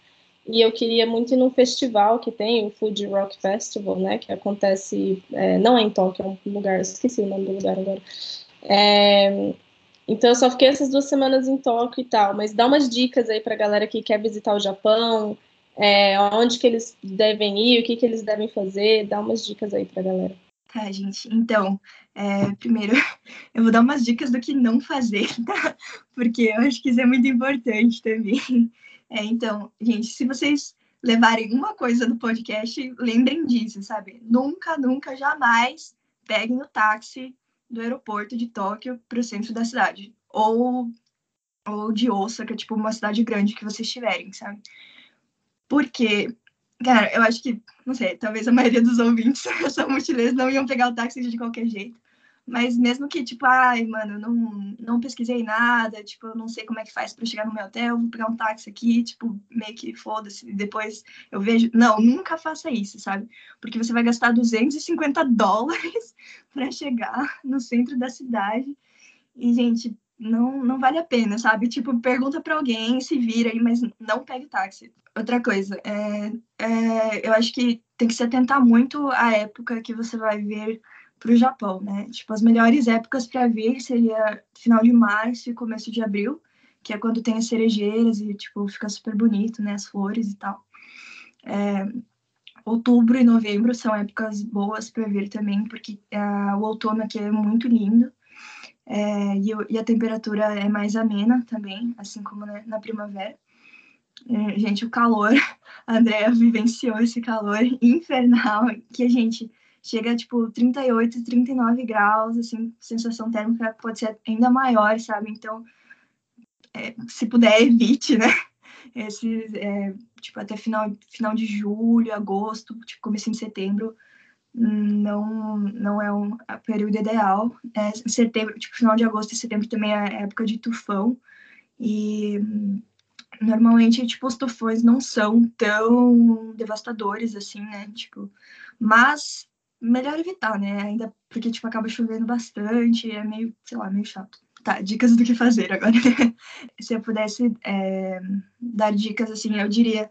e eu queria muito ir num festival que tem, o Food Rock Festival, né, que acontece, é, não é em Tóquio, é um lugar, esqueci o nome do lugar agora. É, então eu só fiquei essas duas semanas em Tóquio e tal, mas dá umas dicas aí pra galera que quer visitar o Japão, é, onde que eles devem ir, o que que eles devem fazer, dá umas dicas aí pra galera. Tá, gente. Então, é, primeiro, eu vou dar umas dicas do que não fazer, tá? Porque eu acho que isso é muito importante também. É, então, gente, se vocês levarem uma coisa do podcast, lembrem disso, sabe? Nunca, nunca, jamais peguem o táxi do aeroporto de Tóquio para o centro da cidade. Ou, ou de Osaka, tipo, uma cidade grande que vocês tiverem, sabe? Porque, cara, eu acho que, não sei, talvez a maioria dos ouvintes são mochileiros, não iam pegar o táxi de qualquer jeito. Mas mesmo que, tipo, ai, mano, não, não pesquisei nada, tipo, eu não sei como é que faz para chegar no meu hotel, vou pegar um táxi aqui, tipo, meio que foda-se, depois eu vejo. Não, nunca faça isso, sabe? Porque você vai gastar 250 dólares para chegar no centro da cidade. E, gente, não, não vale a pena, sabe? Tipo, pergunta para alguém, se vira aí, mas não pegue táxi. Outra coisa, é, é, eu acho que tem que se atentar muito à época que você vai ver para o Japão, né? Tipo, as melhores épocas para vir seria final de março e começo de abril, que é quando tem as cerejeiras e, tipo, fica super bonito, né? As flores e tal. É, outubro e novembro são épocas boas para vir também, porque é, o outono aqui é muito lindo. É, e, e, a temperatura é mais amena também, assim como né, na primavera. É, gente, o calor, a Andrea vivenciou esse calor infernal que a gente chega tipo 38, 39 graus, assim, sensação térmica pode ser ainda maior, sabe? Então, é, se puder, evite, né? Esse, é, tipo, até final, final de julho, agosto, tipo, começo em setembro, não, não é um período ideal. É, setembro, tipo, final de agosto e setembro também é época de tufão, e normalmente, tipo, os tufões não são tão devastadores, assim, né? Tipo, mas melhor evitar, né? Ainda porque, tipo, acaba chovendo bastante, é meio, sei lá, meio chato. Tá, dicas do que fazer agora. Se eu pudesse é, dar dicas, assim, eu diria.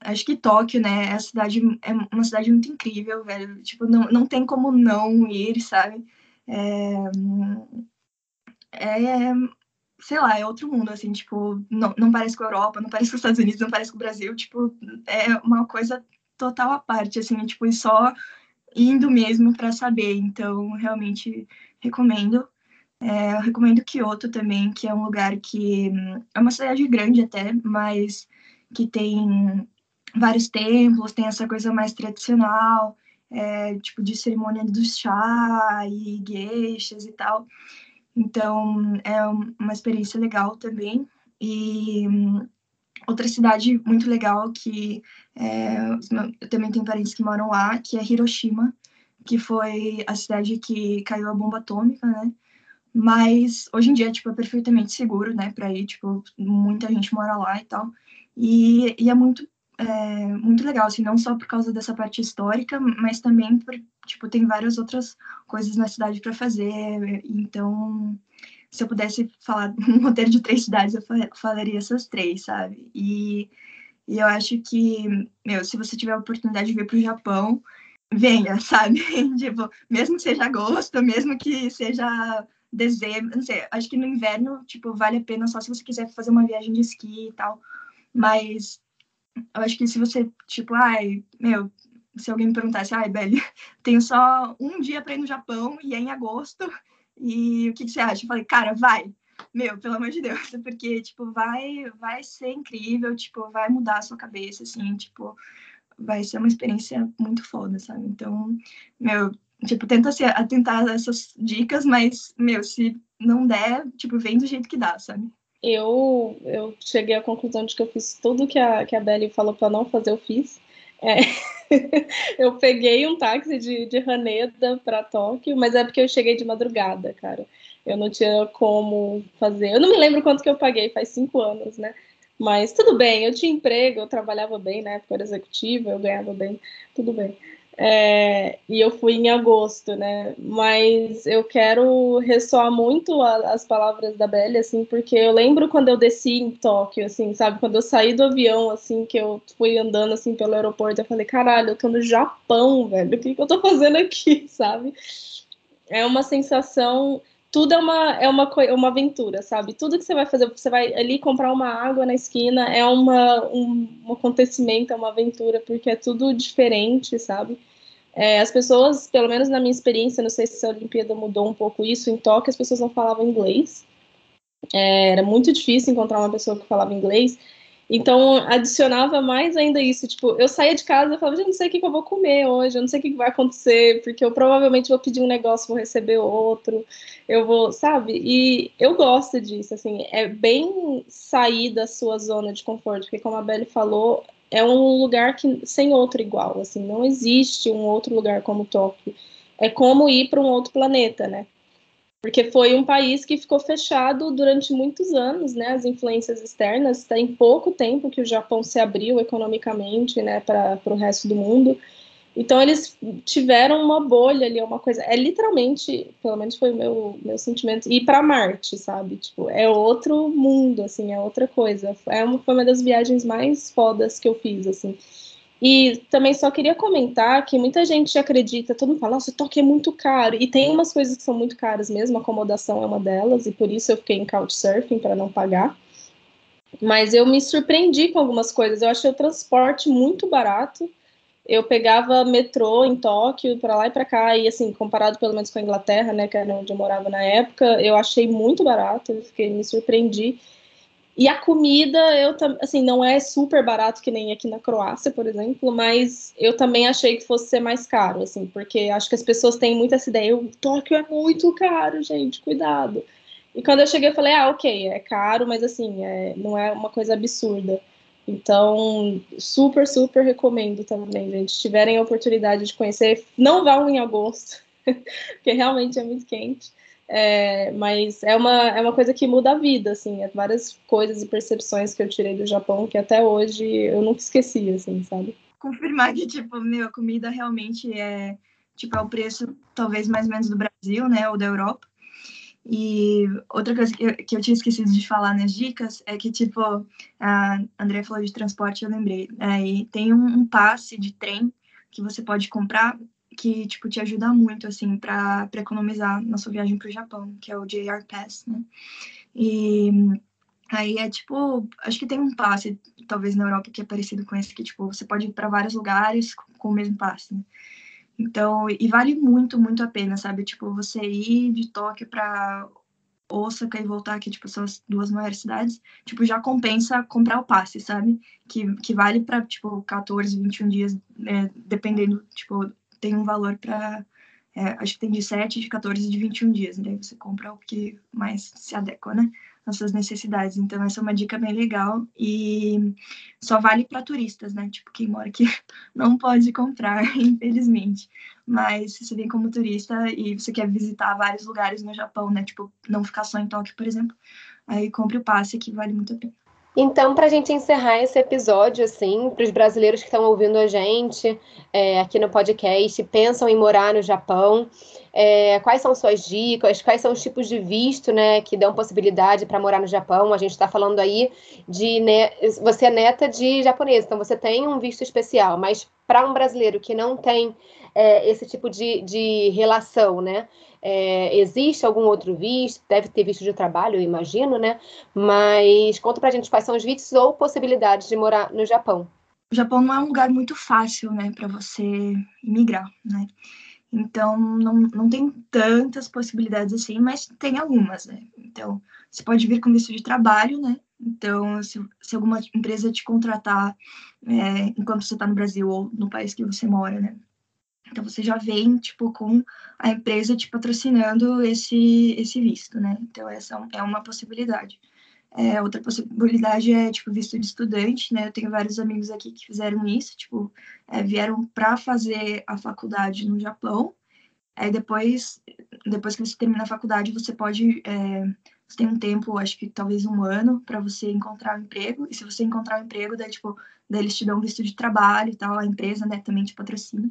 Acho que Tóquio, né? É, a cidade, é uma cidade muito incrível, velho. Tipo, não, não tem como não ir, sabe? É, é, sei lá, é outro mundo, assim, tipo, não, não parece com a Europa, não parece com os Estados Unidos, não parece com o Brasil, tipo, é uma coisa total à parte, assim, tipo, e só indo mesmo para saber. Então, realmente recomendo. É, eu recomendo Kyoto também, que é um lugar que hum, é uma cidade grande até, mas que tem vários templos, tem essa coisa mais tradicional, é, tipo de cerimônia do chá e geishas e tal. Então, é uma experiência legal também. E hum, outra cidade muito legal que é, eu também tenho parentes que moram lá, que é Hiroshima, que foi a cidade que caiu a bomba atômica, né? Mas hoje em dia, tipo, é perfeitamente seguro, né, para ir, tipo, muita gente mora lá e tal. E, e é muito é, muito legal, assim, não só por causa dessa parte histórica, mas também por, tipo, tem várias outras coisas na cidade para fazer. Então, se eu pudesse falar um roteiro de três cidades, eu falaria essas três, sabe? E, e eu acho que, meu, se você tiver a oportunidade de vir para o Japão, venha, sabe? tipo, mesmo que seja agosto, mesmo que seja dezembro, não sei, acho que no inverno, tipo, vale a pena só se você quiser fazer uma viagem de esqui e tal. Mas eu acho que se você, tipo, ai, meu, se alguém me perguntasse, ai, Beli, tenho só um dia para ir no Japão e é em agosto, e o que, que, você acha? Eu falei, cara, vai. Meu, pelo amor de Deus, porque, tipo, vai, vai ser incrível, tipo, vai mudar a sua cabeça, assim, tipo, vai ser uma experiência muito foda, sabe? Então, meu, tipo, tenta se atentar a essas dicas, mas, meu, se não der, tipo, vem do jeito que dá, sabe? Eu, eu cheguei à conclusão de que eu fiz tudo que a, que a Belly falou para não fazer, eu fiz. É. eu peguei um táxi de, de Haneda para Tóquio, mas é porque eu cheguei de madrugada, cara. Eu não tinha como fazer. Eu não me lembro quanto que eu paguei, faz cinco anos, né? Mas tudo bem, eu tinha emprego, eu trabalhava bem na época era executiva, eu ganhava bem, tudo bem. É, e eu fui em agosto, né? Mas eu quero ressoar muito a, as palavras da Belle, assim, porque eu lembro quando eu desci em Tóquio, assim, sabe? Quando eu saí do avião, assim, que eu fui andando, assim, pelo aeroporto, eu falei, caralho, eu tô no Japão, velho, o que, que eu tô fazendo aqui, sabe? É uma sensação tudo é uma, é uma, uma aventura, sabe? Tudo que você vai fazer, você vai ali comprar uma água na esquina, é uma, um, um acontecimento, é uma aventura, porque é tudo diferente, sabe? É, as pessoas, pelo menos na minha experiência, não sei se a Olimpíada mudou um pouco isso, em Tóquio as pessoas não falavam inglês. É, era muito difícil encontrar uma pessoa que falava inglês. Então, adicionava mais ainda isso. Tipo, eu saía de casa e falava, gente, não sei o que, eu vou comer hoje, eu não sei o que, que vai acontecer, porque eu provavelmente vou pedir um negócio, vou receber outro, eu vou, sabe? E eu gosto disso, assim, é bem sair da sua zona de conforto, porque como a Belle falou, é um lugar que sem outro igual, assim, não existe um outro lugar como Tóquio. É como ir para um outro planeta, né? Porque foi um país que ficou fechado durante muitos anos, né? As influências externas, tem pouco tempo que o Japão se abriu economicamente, né, para o resto do mundo. Então eles tiveram uma bolha ali, uma coisa. É literalmente, pelo menos foi o meu, meu sentimento, ir para Marte, sabe? Tipo, é outro mundo, assim, é outra coisa. É uma, foi uma das viagens mais fodas que eu fiz, assim. E também só queria comentar que muita gente acredita, todo mundo fala, nossa, Tóquio é muito caro. E tem umas coisas que são muito caras mesmo, acomodação é uma delas, e por isso eu fiquei em Couchsurfing para não pagar. Mas eu me surpreendi com algumas coisas. Eu achei o transporte muito barato. Eu pegava metrô em Tóquio para lá e para cá, e assim, comparado pelo menos com a Inglaterra, né, que era onde eu morava na época, eu achei muito barato, eu fiquei, me surpreendi. E a comida, eu assim, não é super barato que nem aqui na Croácia, por exemplo, mas eu também achei que fosse ser mais caro, assim, porque acho que as pessoas têm muito essa ideia, o Tóquio é muito caro, gente, cuidado. E quando eu cheguei, eu falei, ah, ok, é caro, mas assim, é, não é uma coisa absurda. Então, super, super recomendo também, gente. Se tiverem a oportunidade de conhecer, não vão em agosto, porque realmente é muito quente. É, mas é uma, é uma coisa que muda a vida, assim, é várias coisas e percepções que eu tirei do Japão que até hoje eu nunca esqueci, assim, sabe? Confirmar que, tipo, meu, a comida realmente é, tipo, é o preço talvez mais ou menos do Brasil, né, ou da Europa. E outra coisa que eu, que eu tinha esquecido de falar nas dicas é que, tipo, a André falou de transporte, eu lembrei. É, e tem um, um passe de trem que você pode comprar que, tipo, te ajuda muito, assim, para economizar na sua viagem para o Japão, que é o JR Pass, né? E aí é, tipo, acho que tem um passe, talvez na Europa, que é parecido com esse, que, tipo, você pode ir para vários lugares com o mesmo passe, né? Então, e vale muito, muito a pena, sabe? Tipo, você ir de Tóquio para Osaka e voltar, que tipo são as duas maiores cidades, tipo já compensa comprar o passe, sabe? Que, que vale para tipo 14, 21 dias, né? dependendo, tipo, tem um valor para. É, acho que tem de 7, de 14 e de 21 dias. Daí você compra o que mais se adequa, né? Às suas necessidades. Então, essa é uma dica bem legal e só vale para turistas, né? Tipo, quem mora aqui não pode comprar, infelizmente. Mas se você vem como turista e você quer visitar vários lugares no Japão, né? Tipo, não ficar só em Tóquio, por exemplo, aí compre o passe que vale muito a pena. Então, para a gente encerrar esse episódio, assim, para os brasileiros que estão ouvindo a gente é, aqui no podcast, pensam em morar no Japão, é, quais são suas dicas, quais são os tipos de visto, né, que dão possibilidade para morar no Japão? A gente está falando aí de, né, você é neta de japonês, então você tem um visto especial, mas para um brasileiro que não tem é, esse tipo de, de relação, né, é, existe algum outro visto? Deve ter visto de trabalho, eu imagino, né? Mas conta pra gente quais são os vistos ou possibilidades de morar no Japão. O Japão não é um lugar muito fácil, né, para você imigrar, né? Então, não, não tem tantas possibilidades assim, mas tem algumas, né? Então, você pode vir com visto de trabalho, né? Então, se, se alguma empresa te contratar é, enquanto você está no Brasil ou no país que você mora, né? Então você já vem, tipo, com a empresa te patrocinando esse, esse visto, né? Então essa é uma possibilidade. É, outra possibilidade é, tipo, visto de estudante, né? Eu tenho vários amigos aqui que fizeram isso, tipo, é, vieram para fazer a faculdade no Japão. Aí depois, depois que você termina a faculdade, você pode, é, você tem um tempo, acho que talvez um ano, para você encontrar um emprego. E se você encontrar um emprego, daí, tipo, daí eles te dão um visto de trabalho e tal, a empresa, né, também te patrocina.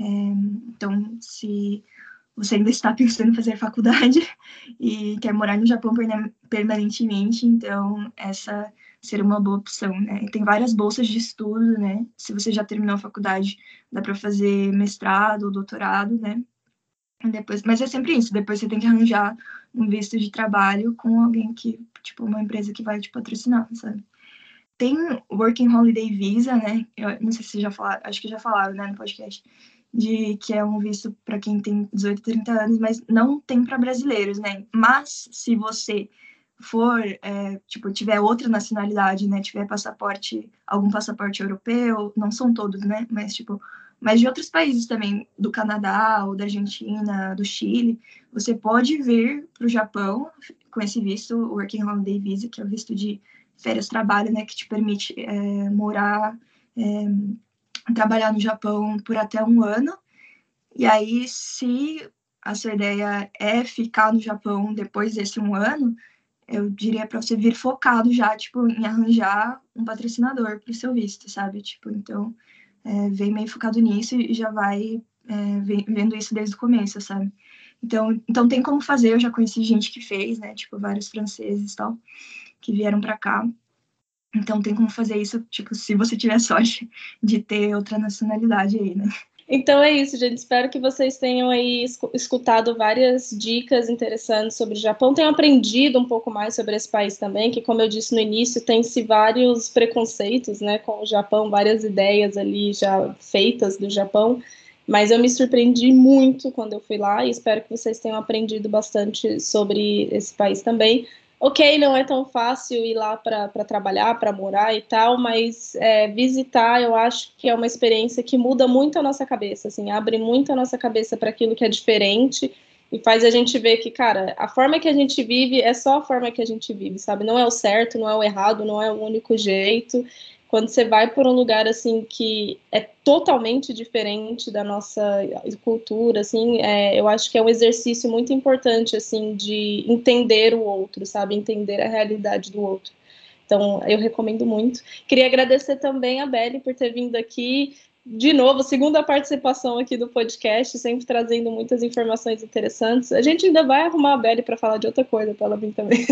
É, então, se você ainda está pensando em fazer faculdade e quer morar no Japão permanentemente, então essa seria uma boa opção, né? Tem várias bolsas de estudo, né? Se você já terminou a faculdade, dá para fazer mestrado ou doutorado, né? Depois, mas é sempre isso, depois você tem que arranjar um visto de trabalho com alguém que, tipo, uma empresa que vai te patrocinar, sabe? Tem Working Holiday Visa, né? Eu não sei se já falaram, acho que já falaram, né, no podcast de que é um visto para quem tem 18, 30 anos, mas não tem para brasileiros, né? Mas se você for, é, tipo, tiver outra nacionalidade, né, tiver passaporte, algum passaporte europeu, não são todos, né, mas, tipo, mas de outros países também, do Canadá, ou da Argentina, do Chile, você pode vir para o Japão com esse visto, o Working Holiday Visa, que é o visto de férias-trabalho, né, que te permite é, morar, é, trabalhar no Japão por até um ano. E aí, se a sua ideia é ficar no Japão depois desse um ano, eu diria para você vir focado já, tipo, em arranjar um patrocinador para o seu visto, sabe? Tipo, então, é, vem meio focado nisso e já vai é, vendo isso desde o começo, sabe? Então, então tem como fazer, eu já conheci gente que fez, né? Tipo, vários franceses e tal, que vieram para cá. Então tem como fazer isso, tipo, se você tiver sorte de ter outra nacionalidade aí, né? Então é isso, gente. Espero que vocês tenham aí escutado várias dicas interessantes sobre o Japão, tenham aprendido um pouco mais sobre esse país também, que como eu disse no início, tem-se vários preconceitos, né, com o Japão, várias ideias ali já feitas do Japão, mas eu me surpreendi muito quando eu fui lá e espero que vocês tenham aprendido bastante sobre esse país também ok, não é tão fácil ir lá para trabalhar, para morar e tal, mas é, visitar eu acho que é uma experiência que muda muito a nossa cabeça, assim, abre muito a nossa cabeça para aquilo que é diferente e faz a gente ver que, cara, a forma que a gente vive é só a forma que a gente vive, sabe? Não é o certo, não é o errado, não é o único jeito quando você vai por um lugar assim que é totalmente diferente da nossa cultura, assim, é, eu acho que é um exercício muito importante assim de entender o outro, sabe, entender a realidade do outro. Então, eu recomendo muito. Queria agradecer também a Belle por ter vindo aqui de novo, segunda participação aqui do podcast, sempre trazendo muitas informações interessantes. A gente ainda vai arrumar a Belle para falar de outra coisa, para ela vir também.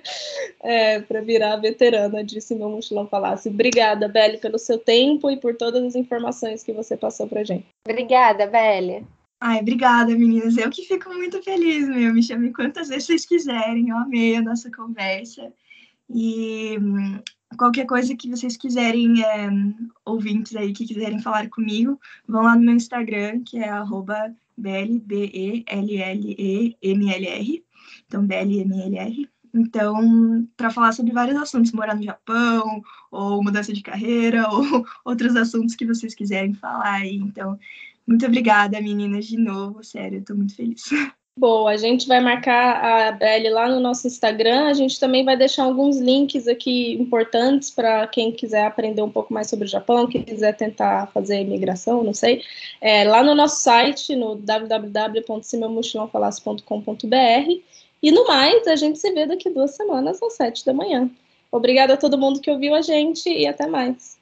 é, para virar veterana disse meu mochilão falasse. Obrigada, Belle, pelo seu tempo e por todas as informações que você passou para gente. Obrigada, Belle. Ai, obrigada, meninas. Eu que fico muito feliz, meu. Me chame quantas vezes vocês quiserem. Eu amei a nossa conversa. E hum, qualquer coisa que vocês quiserem, é, ouvintes aí que quiserem falar comigo, vão lá no meu Instagram, que é arroba. Então, B-L-M-L-R. Então, para falar sobre vários assuntos, morar no Japão, ou mudança de carreira, ou outros assuntos que vocês quiserem falar aí. Então, muito obrigada, meninas, de novo. Sério, eu tô muito feliz. Boa, a gente vai marcar a Belle lá no nosso Instagram. A gente também vai deixar alguns links aqui importantes para quem quiser aprender um pouco mais sobre o Japão, que quiser tentar fazer imigração, não sei. É, lá no nosso site, no www.simeumochilãofalasse.com.br. E no mais, a gente se vê daqui duas semanas às sete da manhã. Obrigada a todo mundo que ouviu a gente e até mais.